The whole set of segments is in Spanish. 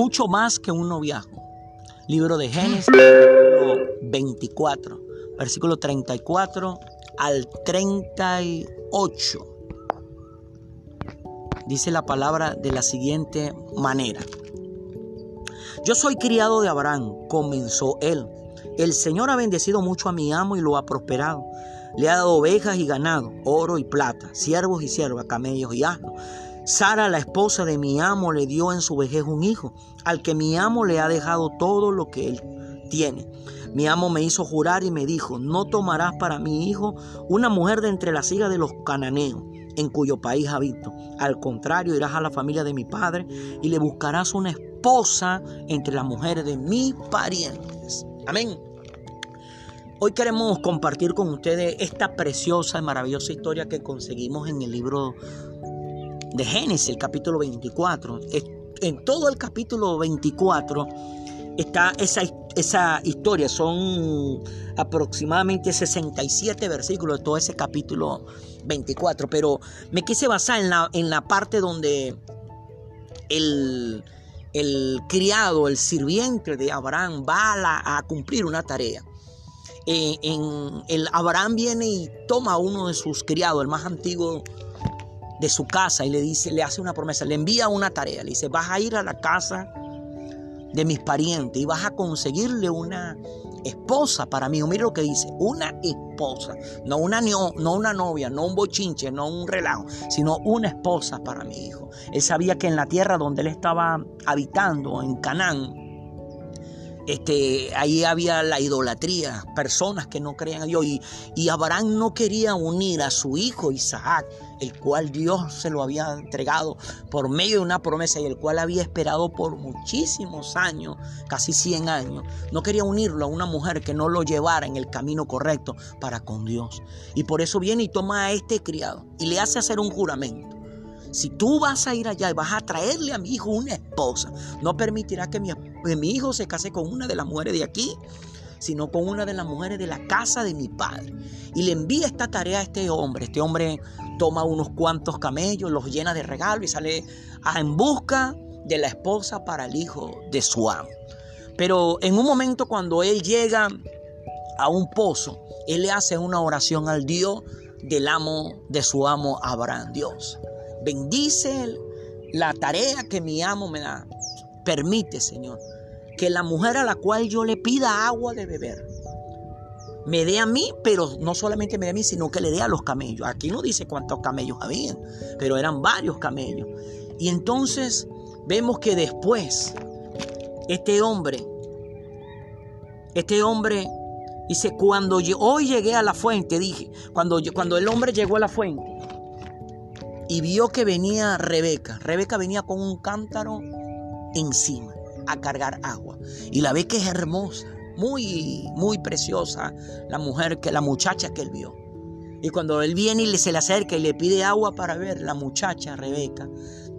mucho más que un noviazgo. Libro de Génesis, capítulo 24, versículo 34 al 38. Dice la palabra de la siguiente manera. Yo soy criado de Abraham, comenzó él. El Señor ha bendecido mucho a mi amo y lo ha prosperado. Le ha dado ovejas y ganado, oro y plata, siervos y siervas, camellos y asnos. Sara, la esposa de mi amo, le dio en su vejez un hijo, al que mi amo le ha dejado todo lo que él tiene. Mi amo me hizo jurar y me dijo, no tomarás para mi hijo una mujer de entre las hijas de los cananeos, en cuyo país habito. Al contrario, irás a la familia de mi padre y le buscarás una esposa entre las mujeres de mis parientes. Amén. Hoy queremos compartir con ustedes esta preciosa y maravillosa historia que conseguimos en el libro de Génesis, el capítulo 24. En todo el capítulo 24 está esa, esa historia, son aproximadamente 67 versículos de todo ese capítulo 24, pero me quise basar en la, en la parte donde el, el criado, el sirviente de Abraham va a, a cumplir una tarea. Eh, en, el Abraham viene y toma a uno de sus criados, el más antiguo de su casa, y le dice, le hace una promesa, le envía una tarea, le dice, vas a ir a la casa de mis parientes y vas a conseguirle una esposa para mí. Mira lo que dice, una esposa, no una, no una novia, no un bochinche, no un relajo, sino una esposa para mi hijo. Él sabía que en la tierra donde él estaba habitando, en Canaán, este, ahí había la idolatría, personas que no creían a Dios. Y, y, Abraham no quería unir a su hijo Isaac, el cual Dios se lo había entregado por medio de una promesa y el cual había esperado por muchísimos años, casi 100 años. No quería unirlo a una mujer que no lo llevara en el camino correcto para con Dios. Y por eso viene y toma a este criado y le hace hacer un juramento. Si tú vas a ir allá y vas a traerle a mi hijo una esposa, no permitirá que mi, hijo se case con una de las mujeres de aquí, sino con una de las mujeres de la casa de mi padre. Y le envía esta tarea a este hombre. Este hombre toma unos cuantos camellos, los llena de regalo y sale en busca de la esposa para el hijo de su amo. Pero en un momento cuando él llega a un pozo, él le hace una oración al Dios del amo de su amo Abraham, Dios. Bendice la tarea que mi amo me da. Permite, Señor, que la mujer a la cual yo le pida agua de beber, me dé a mí, pero no solamente me dé a mí, sino que le dé a los camellos. Aquí no dice cuántos camellos habían, pero eran varios camellos. Y entonces vemos que después este hombre, este hombre dice, cuando yo, hoy llegué a la fuente, dije, cuando, cuando el hombre llegó a la fuente, y vio que venía Rebeca. Rebeca venía con un cántaro encima a cargar agua. Y la ve que es hermosa, muy, muy preciosa la mujer, que la muchacha que él vio. Y cuando él viene y se le acerca y le pide agua para ver, la muchacha Rebeca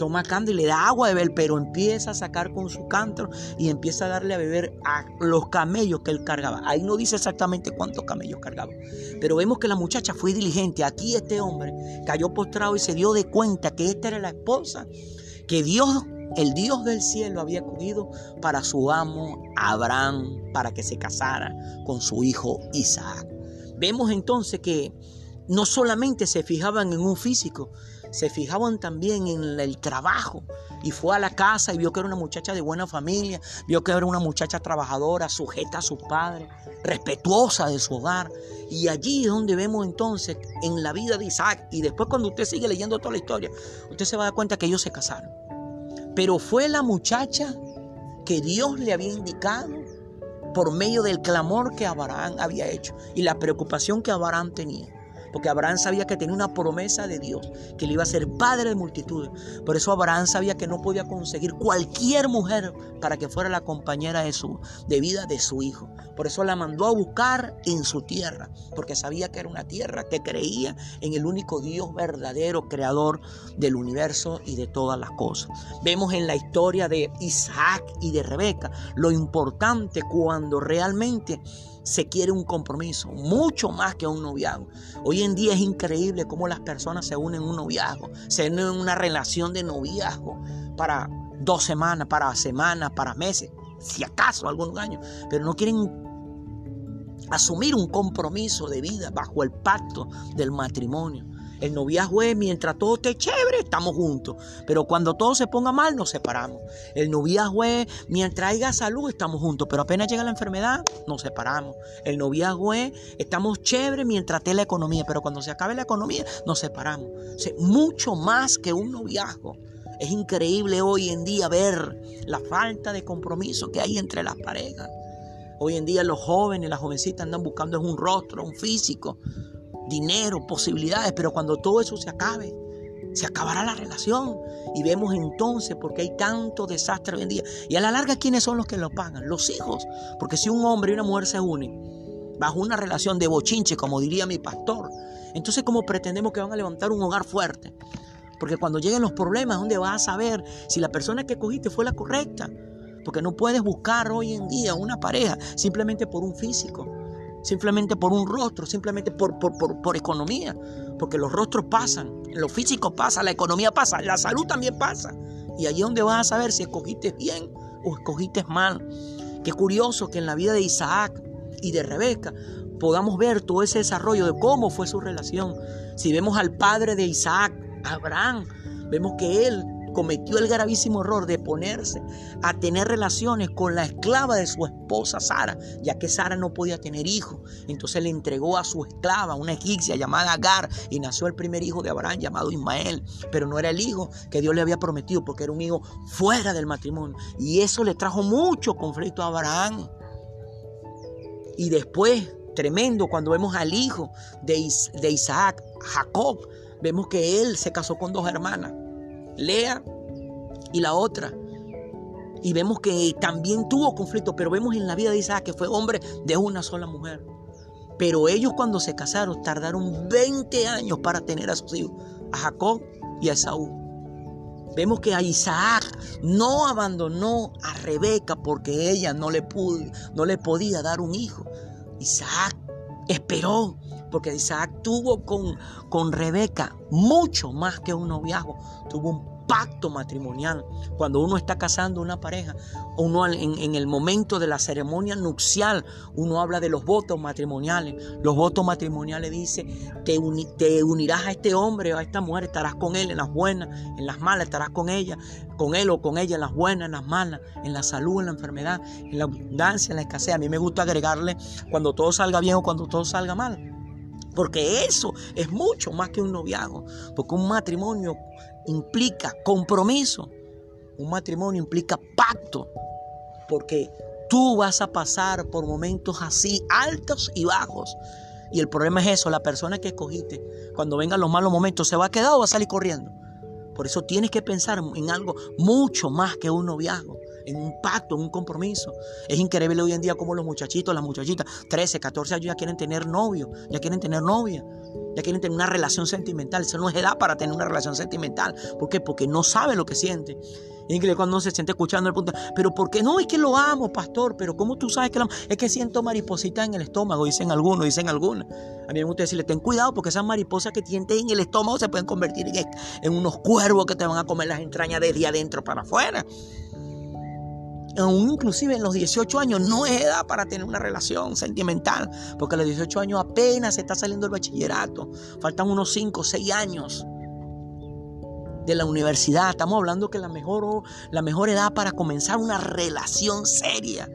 toma cántaro y le da agua de beber, pero empieza a sacar con su cántaro y empieza a darle a beber a los camellos que él cargaba. Ahí no dice exactamente cuántos camellos cargaba, pero vemos que la muchacha fue diligente. Aquí este hombre cayó postrado y se dio de cuenta que esta era la esposa que Dios, el Dios del cielo, había cogido para su amo Abraham, para que se casara con su hijo Isaac. Vemos entonces que no solamente se fijaban en un físico, se fijaban también en el trabajo. Y fue a la casa y vio que era una muchacha de buena familia, vio que era una muchacha trabajadora, sujeta a sus padres, respetuosa de su hogar. Y allí es donde vemos entonces en la vida de Isaac. Y después cuando usted sigue leyendo toda la historia, usted se va a dar cuenta que ellos se casaron. Pero fue la muchacha que Dios le había indicado por medio del clamor que Abraham había hecho y la preocupación que Abraham tenía porque Abraham sabía que tenía una promesa de Dios, que le iba a ser padre de multitudes. Por eso Abraham sabía que no podía conseguir cualquier mujer para que fuera la compañera de, su, de vida de su hijo. Por eso la mandó a buscar en su tierra, porque sabía que era una tierra que creía en el único Dios verdadero, creador del universo y de todas las cosas. Vemos en la historia de Isaac y de Rebeca lo importante cuando realmente se quiere un compromiso, mucho más que un noviazgo. Hoy en día es increíble cómo las personas se unen en un noviazgo, se unen en una relación de noviazgo para dos semanas, para semanas, para meses, si acaso algunos años, pero no quieren asumir un compromiso de vida bajo el pacto del matrimonio. El noviazgo es mientras todo esté chévere, estamos juntos. Pero cuando todo se ponga mal, nos separamos. El noviazgo es mientras haya salud, estamos juntos. Pero apenas llega la enfermedad, nos separamos. El noviazgo es estamos chévere mientras esté la economía. Pero cuando se acabe la economía, nos separamos. mucho más que un noviazgo. Es increíble hoy en día ver la falta de compromiso que hay entre las parejas. Hoy en día los jóvenes, las jovencitas andan buscando un rostro, un físico, dinero, posibilidades, pero cuando todo eso se acabe, se acabará la relación. Y vemos entonces por qué hay tanto desastre hoy en día. Y a la larga, ¿quiénes son los que lo pagan? Los hijos. Porque si un hombre y una mujer se unen bajo una relación de bochinche, como diría mi pastor, entonces ¿cómo pretendemos que van a levantar un hogar fuerte? Porque cuando lleguen los problemas, ¿dónde vas a saber si la persona que cogiste fue la correcta? Porque no puedes buscar hoy en día una pareja simplemente por un físico simplemente por un rostro, simplemente por, por, economía, porque los rostros pasan, lo físico pasa, la economía pasa, la salud también pasa. Y allí es donde vas a saber si escogiste bien o escogiste mal. Qué curioso que en la vida de Isaac y de Rebeca podamos ver todo ese desarrollo de cómo fue su relación. Si vemos al padre de Isaac, Abraham, vemos que él cometió el gravísimo error de ponerse a tener relaciones con la esclava de su esposa Sara, ya que Sara no podía tener hijos. Entonces le entregó a su esclava, una egipcia llamada Agar, y nació el primer hijo de Abraham llamado Ismael. Pero no era el hijo que Dios le había prometido, porque era un hijo fuera del matrimonio. Y eso le trajo mucho conflicto a Abraham. Y después, tremendo, cuando vemos al hijo de, de Isaac, Jacob, vemos que él se casó con dos hermanas. Lea y la otra. Y vemos que también tuvo conflicto, pero vemos en la vida de Isaac que fue hombre de una sola mujer. Pero ellos cuando se casaron tardaron 20 años para tener a sus hijos, a Jacob y a Esaú. Vemos que a Isaac no abandonó a Rebeca porque ella no le, pudo, no le podía dar un hijo. Isaac esperó porque Isaac tuvo con, con Rebeca mucho más que un noviazgo, tuvo un pacto matrimonial. Cuando uno está casando una pareja, uno en, el momento de la ceremonia nupcial, uno habla de los votos matrimoniales. Los votos matrimoniales dice, te, te unirás a este hombre o a esta mujer, estarás con él en las buenas, en las malas, estarás con ella, con él o con ella en las buenas, en las malas, en la salud, en la enfermedad, en la abundancia, en la escasez. A mí me gusta agregarle cuando todo salga bien o cuando todo salga mal. Porque eso es mucho más que un noviazgo. Porque un matrimonio implica compromiso. Un matrimonio implica pacto. Porque tú vas a pasar por momentos así, altos y bajos. Y el problema es eso, la persona que escogiste, cuando vengan los malos momentos, ¿se va a quedar o va a salir corriendo? Por eso tienes que pensar en algo mucho más que un noviazgo en un pacto, en un compromiso. Es increíble hoy en día como los muchachitos, las muchachitas, 13, 14 años ya quieren tener novio, ya quieren tener novia, ya quieren tener una relación sentimental. Eso no es edad para tener una relación sentimental. ¿Por qué? Porque no sabe lo que siente. Y cuando se siente escuchando el punto, pero ¿por qué no? Es que lo amo, pastor, pero ¿cómo tú sabes que lo amo? Es que siento mariposita en el estómago, dicen algunos, dicen algunos. A mí me gusta decirle, ten cuidado porque esas mariposas que tienes en el estómago se pueden convertir en, en unos cuervos que te van a comer las entrañas desde adentro para afuera aún inclusive en los 18 años, no es edad para tener una relación sentimental, porque a los 18 años apenas se está saliendo el bachillerato, faltan unos 5 o 6 años de la universidad, estamos hablando que la mejor, la mejor edad para comenzar una relación seria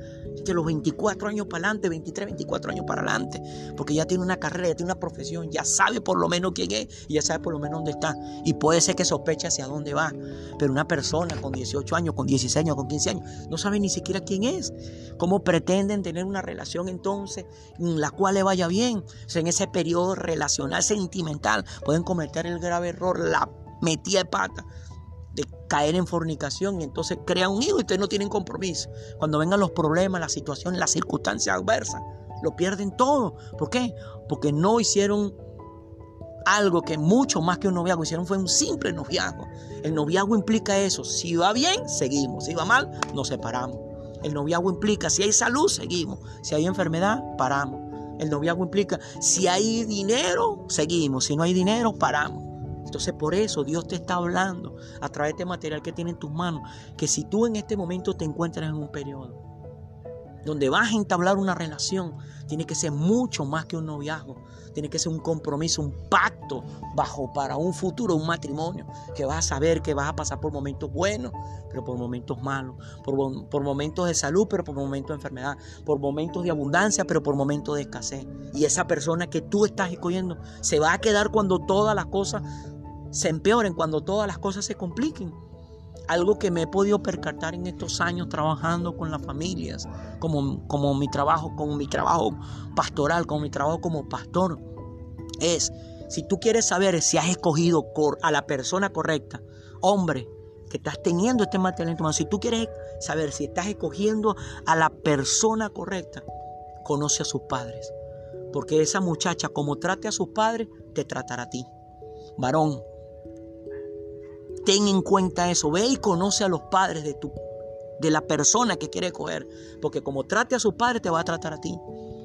los 24 años para adelante, 23, 24 años para adelante, porque ya tiene una carrera, ya tiene una profesión, ya sabe por lo menos quién es y ya sabe por lo menos dónde está. Y puede ser que sospeche hacia dónde va, pero una persona con 18 años, con 16 años, con 15 años, no sabe ni siquiera quién es. ¿Cómo pretenden tener una relación entonces en la cual le vaya bien? en ese periodo relacional sentimental pueden cometer el grave error, la metida de pata caer en fornicación y entonces crea un hijo y ustedes no tienen compromiso. Cuando vengan los problemas, la situación, las circunstancias adversas, lo pierden todo. ¿Por qué? Porque no hicieron algo que mucho más que un noviazgo hicieron fue un simple noviazgo. El noviazgo implica eso. Si va bien, seguimos. Si va mal, nos separamos. El noviazgo implica si hay salud, seguimos. Si hay enfermedad, paramos. El noviazgo implica si hay dinero, seguimos. Si no hay dinero, paramos. Entonces por eso Dios te está hablando a través de este material que tiene en tus manos, que si tú en este momento te encuentras en un periodo donde vas a entablar una relación, tiene que ser mucho más que un noviazgo, tiene que ser un compromiso, un pacto bajo para un futuro, un matrimonio, que vas a saber que vas a pasar por momentos buenos, pero por momentos malos, por, por momentos de salud, pero por momentos de enfermedad, por momentos de abundancia, pero por momentos de escasez. Y esa persona que tú estás escogiendo se va a quedar cuando todas las cosas se empeoren, cuando todas las cosas se compliquen. Algo que me he podido percatar en estos años trabajando con las familias, como, como mi trabajo, como mi trabajo pastoral, como mi trabajo como pastor, es si tú quieres saber si has escogido a la persona correcta, hombre, que estás teniendo este material en tu mano, si tú quieres saber si estás escogiendo a la persona correcta, conoce a sus padres. Porque esa muchacha, como trate a sus padres, te tratará a ti. Varón, Ten en cuenta eso. Ve y conoce a los padres de tu de la persona que quiere coger, porque como trate a su padre te va a tratar a ti.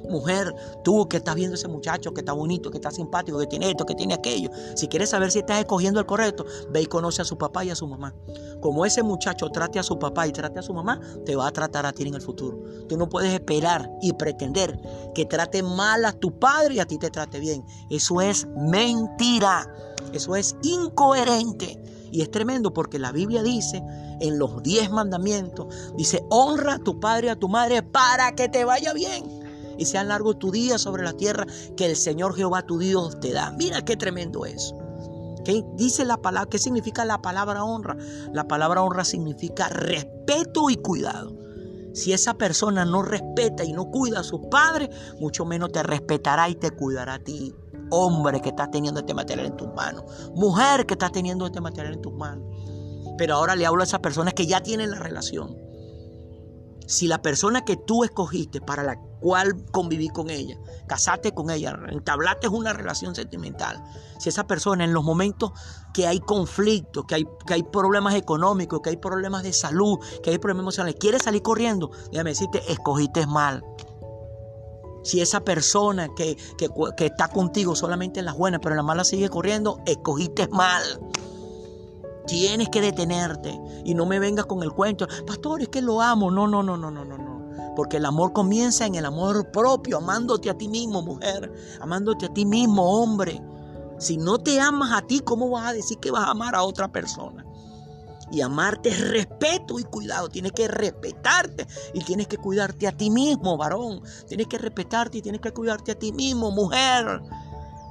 Mujer, tú que estás viendo ese muchacho que está bonito, que está simpático, que tiene esto, que tiene aquello, si quieres saber si estás escogiendo el correcto, ve y conoce a su papá y a su mamá. Como ese muchacho trate a su papá y trate a su mamá, te va a tratar a ti en el futuro. Tú no puedes esperar y pretender que trate mal a tu padre y a ti te trate bien. Eso es mentira. Eso es incoherente. Y es tremendo porque la Biblia dice en los diez mandamientos, dice, honra a tu padre y a tu madre para que te vaya bien. Y sean largos tu día sobre la tierra que el Señor Jehová tu Dios te da. Mira qué tremendo es. ¿Qué dice la palabra? ¿Qué significa la palabra honra? La palabra honra significa respeto y cuidado. Si esa persona no respeta y no cuida a sus padres, mucho menos te respetará y te cuidará a ti hombre que estás teniendo este material en tus manos, mujer que estás teniendo este material en tus manos. Pero ahora le hablo a esas personas que ya tienen la relación. Si la persona que tú escogiste para la cual conviví con ella, casaste con ella, entablaste una relación sentimental, si esa persona en los momentos que hay conflictos, que hay, que hay problemas económicos, que hay problemas de salud, que hay problemas emocionales, quiere salir corriendo, déjame decirte, escogiste mal. Si esa persona que, está contigo solamente en las buenas, pero en las malas sigue corriendo, escogiste mal. Tienes que detenerte y no me vengas con el cuento, pastor, es que lo amo. No, no, no, no, no, no, no. Porque el amor comienza en el amor propio, amándote a ti mismo, mujer, amándote a ti mismo, hombre. Si no te amas a ti, ¿cómo vas a decir que vas a amar a otra persona? Y amarte es respeto y cuidado. Tienes que respetarte y tienes que cuidarte a ti mismo, varón. Tienes que respetarte y tienes que cuidarte a ti mismo, mujer.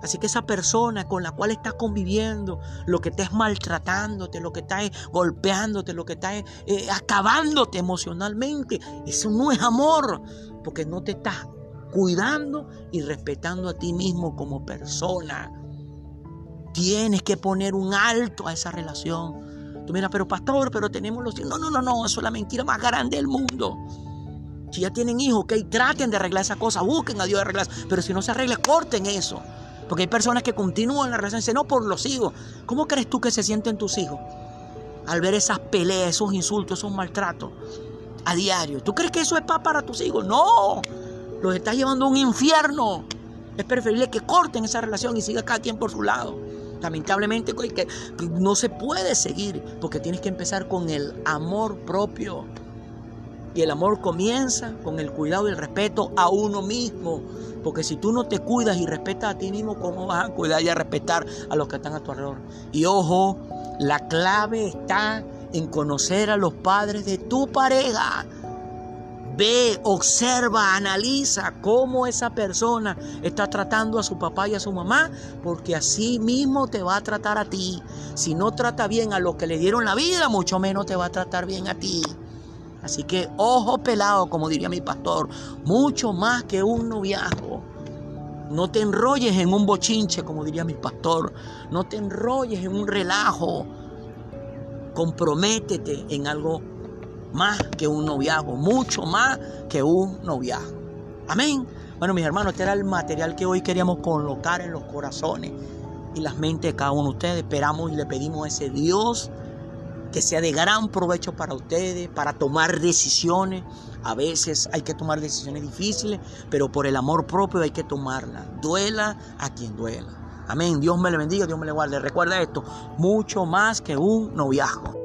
Así que esa persona con la cual estás conviviendo, lo que te es maltratándote, lo que está golpeándote, lo que está eh, acabándote emocionalmente, eso no es amor, porque no te estás cuidando y respetando a ti mismo como persona. Tienes que poner un alto a esa relación. Mira, pero pastor, pero tenemos los hijos. No, no, no, no, eso es la mentira más grande del mundo. Si ya tienen hijos, ok, traten de arreglar esa cosa, busquen a Dios de arreglar. Pero si no se arregla, corten eso. Porque hay personas que continúan la relación y dicen, no, por los hijos. ¿Cómo crees tú que se sienten tus hijos al ver esas peleas, esos insultos, esos maltratos a diario? ¿Tú crees que eso es paz para tus hijos? No, los estás llevando a un infierno. Es preferible que corten esa relación y siga cada quien por su lado. Lamentablemente no se puede seguir porque tienes que empezar con el amor propio. Y el amor comienza con el cuidado y el respeto a uno mismo. Porque si tú no te cuidas y respetas a ti mismo, ¿cómo vas a cuidar y a respetar a los que están a tu alrededor? Y ojo, la clave está en conocer a los padres de tu pareja. Ve, observa, analiza cómo esa persona está tratando a su papá y a su mamá, porque así mismo te va a tratar a ti. Si no trata bien a los que le dieron la vida, mucho menos te va a tratar bien a ti. Así que ojo pelado, como diría mi pastor, mucho más que un noviazgo. No te enrolles en un bochinche, como diría mi pastor. No te enrolles en un relajo. Comprométete en algo más que un noviazgo, mucho más que un noviazgo. Amén. Bueno, mis hermanos, este era el material que hoy queríamos colocar en los corazones y las mentes de cada uno de ustedes. Esperamos y le pedimos a ese Dios que sea de gran provecho para ustedes, para tomar decisiones. A veces hay que tomar decisiones difíciles, pero por el amor propio hay que tomarlas. Duela a quien duela. Amén. Dios me le bendiga, Dios me le guarde. Recuerda esto, mucho más que un noviazgo.